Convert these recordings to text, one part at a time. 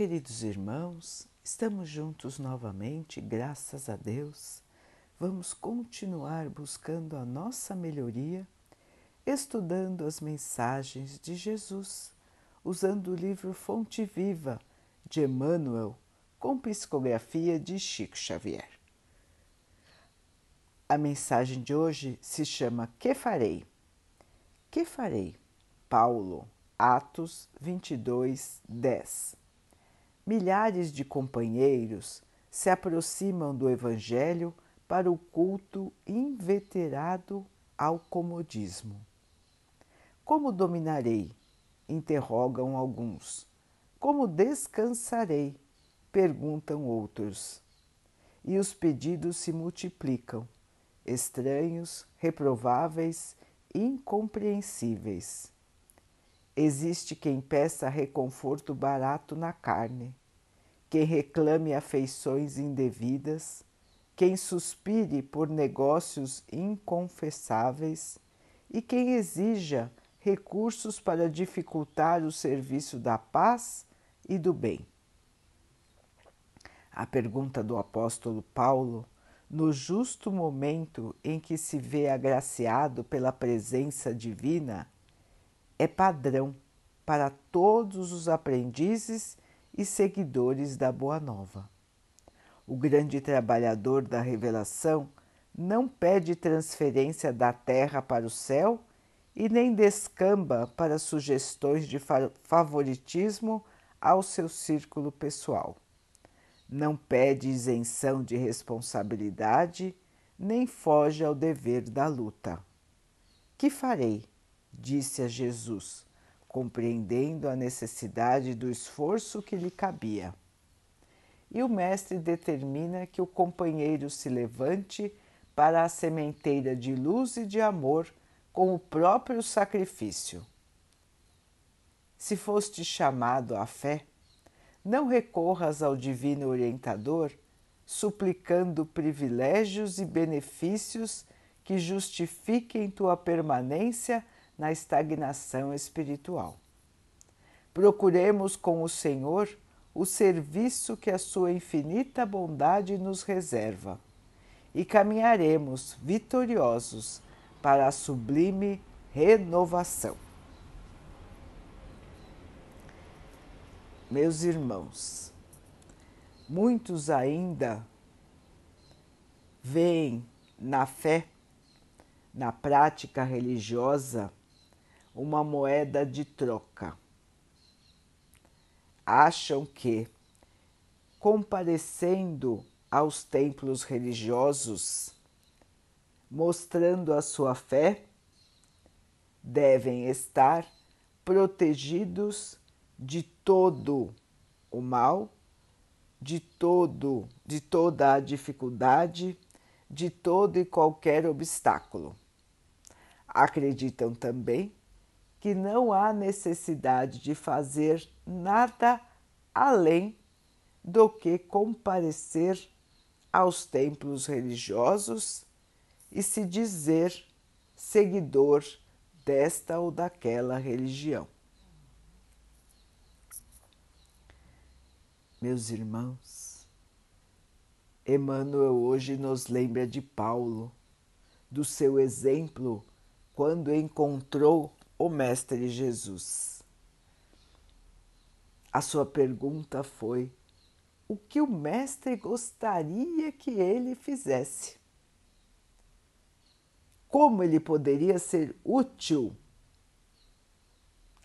Queridos irmãos, estamos juntos novamente, graças a Deus. Vamos continuar buscando a nossa melhoria, estudando as mensagens de Jesus, usando o livro Fonte Viva de Emmanuel, com psicografia de Chico Xavier. A mensagem de hoje se chama Que Farei? Que farei? Paulo, Atos 22, 10 milhares de companheiros se aproximam do Evangelho para o culto inveterado ao comodismo. Como dominarei? interrogam alguns. Como descansarei? perguntam outros. E os pedidos se multiplicam, estranhos, reprováveis, incompreensíveis. Existe quem peça reconforto barato na carne, quem reclame afeições indevidas, quem suspire por negócios inconfessáveis e quem exija recursos para dificultar o serviço da paz e do bem. A pergunta do apóstolo Paulo, no justo momento em que se vê agraciado pela presença divina, é padrão para todos os aprendizes e seguidores da Boa Nova. O grande trabalhador da revelação não pede transferência da terra para o céu e nem descamba para sugestões de favoritismo ao seu círculo pessoal. Não pede isenção de responsabilidade, nem foge ao dever da luta. Que farei? Disse a Jesus, compreendendo a necessidade do esforço que lhe cabia. E o Mestre determina que o companheiro se levante para a sementeira de luz e de amor com o próprio sacrifício. Se foste chamado à fé, não recorras ao Divino Orientador suplicando privilégios e benefícios que justifiquem tua permanência na estagnação espiritual. Procuremos com o Senhor o serviço que a sua infinita bondade nos reserva e caminharemos vitoriosos para a sublime renovação. Meus irmãos, muitos ainda veem na fé, na prática religiosa, uma moeda de troca. Acham que, comparecendo aos templos religiosos, mostrando a sua fé, devem estar protegidos de todo o mal, de todo, de toda a dificuldade, de todo e qualquer obstáculo. Acreditam também que não há necessidade de fazer nada além do que comparecer aos templos religiosos e se dizer seguidor desta ou daquela religião. Meus irmãos, Emmanuel hoje nos lembra de Paulo, do seu exemplo quando encontrou o Mestre Jesus. A sua pergunta foi: o que o Mestre gostaria que ele fizesse? Como ele poderia ser útil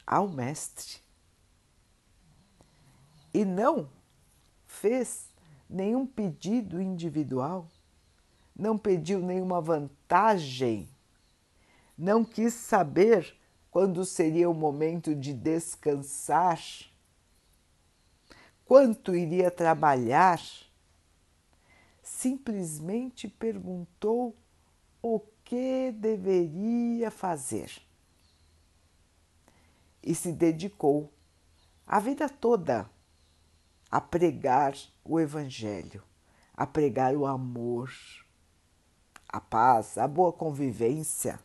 ao Mestre? E não fez nenhum pedido individual, não pediu nenhuma vantagem, não quis saber quando seria o momento de descansar, quanto iria trabalhar, simplesmente perguntou o que deveria fazer. E se dedicou a vida toda a pregar o Evangelho, a pregar o amor, a paz, a boa convivência,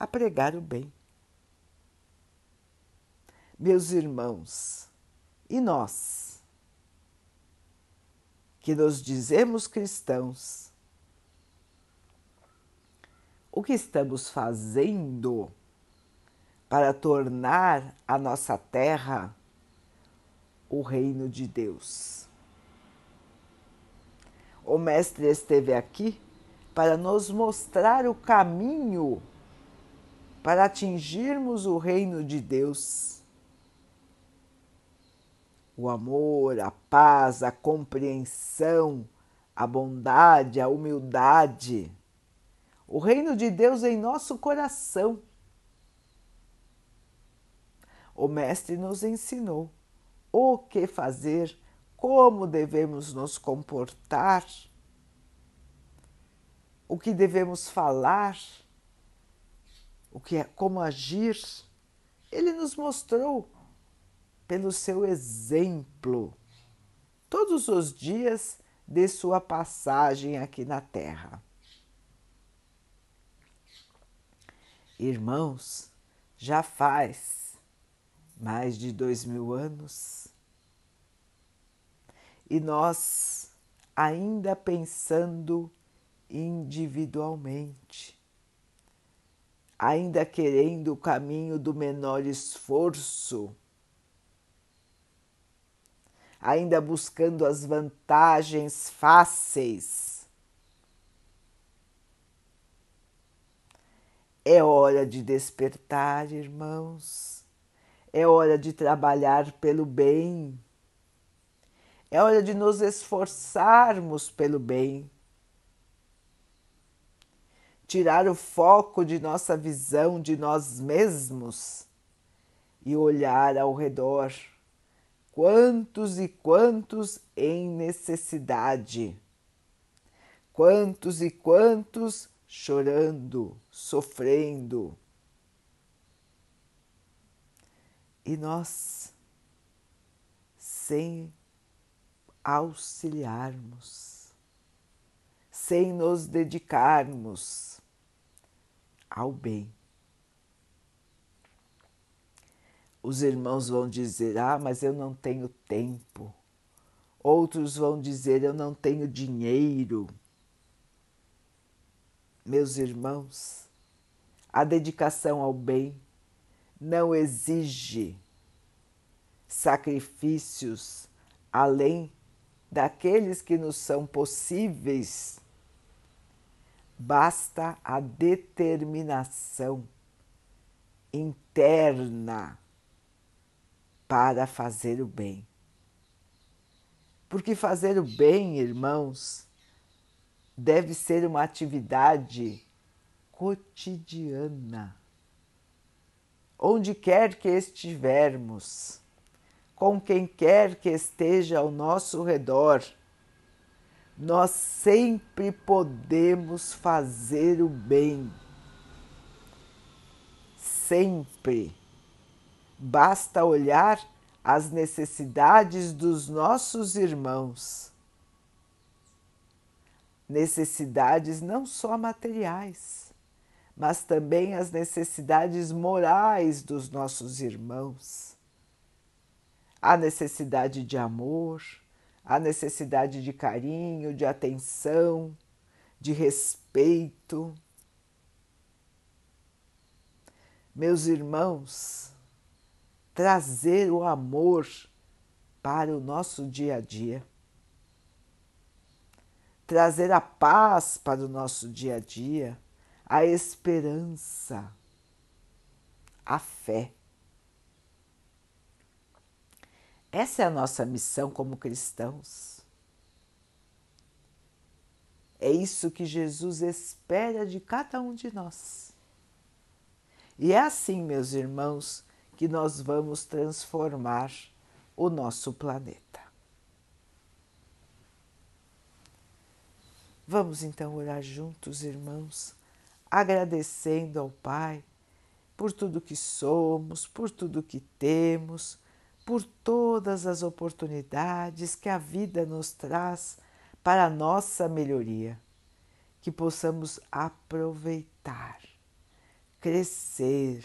a pregar o bem. Meus irmãos, E nós, que nos dizemos cristãos, o que estamos fazendo para tornar a nossa terra o reino de Deus? O Mestre esteve aqui para nos mostrar o caminho para atingirmos o reino de Deus. O amor, a paz, a compreensão, a bondade, a humildade. O reino de Deus em nosso coração. O Mestre nos ensinou o que fazer como devemos nos comportar, o que devemos falar, o que é, como agir. Ele nos mostrou pelo seu exemplo todos os dias de sua passagem aqui na Terra. Irmãos, já faz mais de dois mil anos e nós ainda pensando individualmente, ainda querendo o caminho do menor esforço, ainda buscando as vantagens fáceis. É hora de despertar, irmãos. É hora de trabalhar pelo bem é hora de nos esforçarmos pelo bem. Tirar o foco de nossa visão de nós mesmos e olhar ao redor. Quantos e quantos em necessidade. Quantos e quantos chorando, sofrendo. E nós, sem auxiliarmos, sem nos dedicarmos ao bem. Os irmãos vão dizer: Ah, mas eu não tenho tempo. Outros vão dizer: Eu não tenho dinheiro. Meus irmãos, a dedicação ao bem não exige sacrifícios além daqueles que nos são possíveis, basta a determinação interna para fazer o bem. Porque fazer o bem, irmãos, deve ser uma atividade cotidiana. Onde quer que estivermos, com quem quer que esteja ao nosso redor, nós sempre podemos fazer o bem. Sempre. Basta olhar as necessidades dos nossos irmãos. Necessidades não só materiais, mas também as necessidades morais dos nossos irmãos a necessidade de amor, a necessidade de carinho, de atenção, de respeito. Meus irmãos, trazer o amor para o nosso dia a dia, trazer a paz para o nosso dia a dia, a esperança, a fé. Essa é a nossa missão como cristãos. É isso que Jesus espera de cada um de nós. E é assim, meus irmãos, que nós vamos transformar o nosso planeta. Vamos então orar juntos, irmãos, agradecendo ao Pai por tudo que somos, por tudo que temos por todas as oportunidades que a vida nos traz para a nossa melhoria, que possamos aproveitar, crescer,